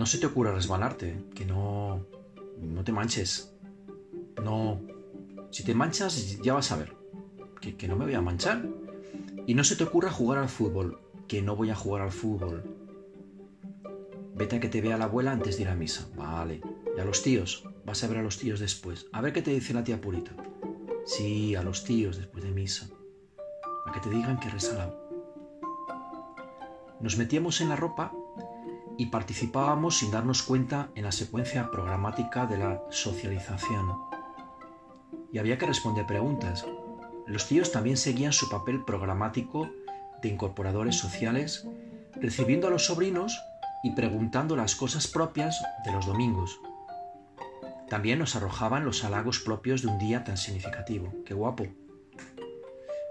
no se te ocurra resbalarte, que no, no te manches. No, si te manchas ya vas a ver, que, no me voy a manchar. Y no se te ocurra jugar al fútbol, que no voy a jugar al fútbol. Vete a que te vea la abuela antes de ir a misa. Vale. Y a los tíos. Vas a ver a los tíos después. A ver qué te dice la tía Purita. Sí, a los tíos después de misa. A que te digan que resalado. Nos metíamos en la ropa y participábamos sin darnos cuenta en la secuencia programática de la socialización. Y había que responder preguntas. Los tíos también seguían su papel programático de incorporadores sociales, recibiendo a los sobrinos y preguntando las cosas propias de los domingos. También nos arrojaban los halagos propios de un día tan significativo. ¡Qué guapo!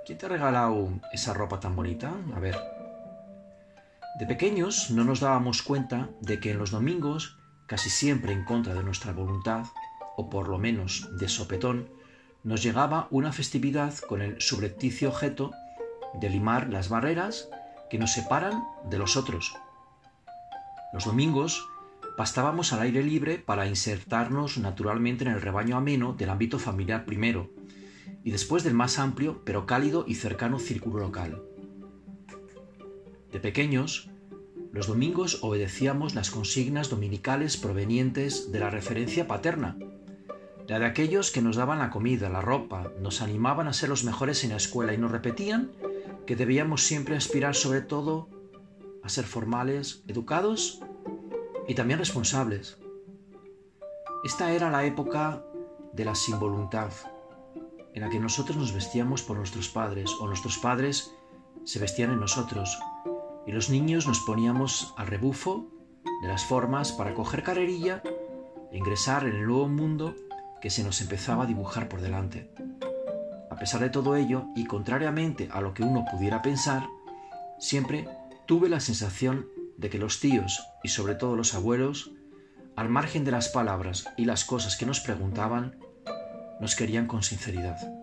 ¿Quién te ha regalado esa ropa tan bonita? A ver, de pequeños no nos dábamos cuenta de que en los domingos, casi siempre en contra de nuestra voluntad, o por lo menos de sopetón, nos llegaba una festividad con el subrepticio objeto de limar las barreras que nos separan de los otros. Los domingos pastábamos al aire libre para insertarnos naturalmente en el rebaño ameno del ámbito familiar primero, y después del más amplio pero cálido y cercano círculo local. De pequeños, los domingos obedecíamos las consignas dominicales provenientes de la referencia paterna, la de aquellos que nos daban la comida, la ropa, nos animaban a ser los mejores en la escuela y nos repetían que debíamos siempre aspirar sobre todo a ser formales, educados y también responsables. Esta era la época de la sin voluntad, en la que nosotros nos vestíamos por nuestros padres o nuestros padres se vestían en nosotros y los niños nos poníamos al rebufo de las formas para coger carrerilla e ingresar en el nuevo mundo que se nos empezaba a dibujar por delante. A pesar de todo ello, y contrariamente a lo que uno pudiera pensar, siempre tuve la sensación de que los tíos y sobre todo los abuelos, al margen de las palabras y las cosas que nos preguntaban, nos querían con sinceridad.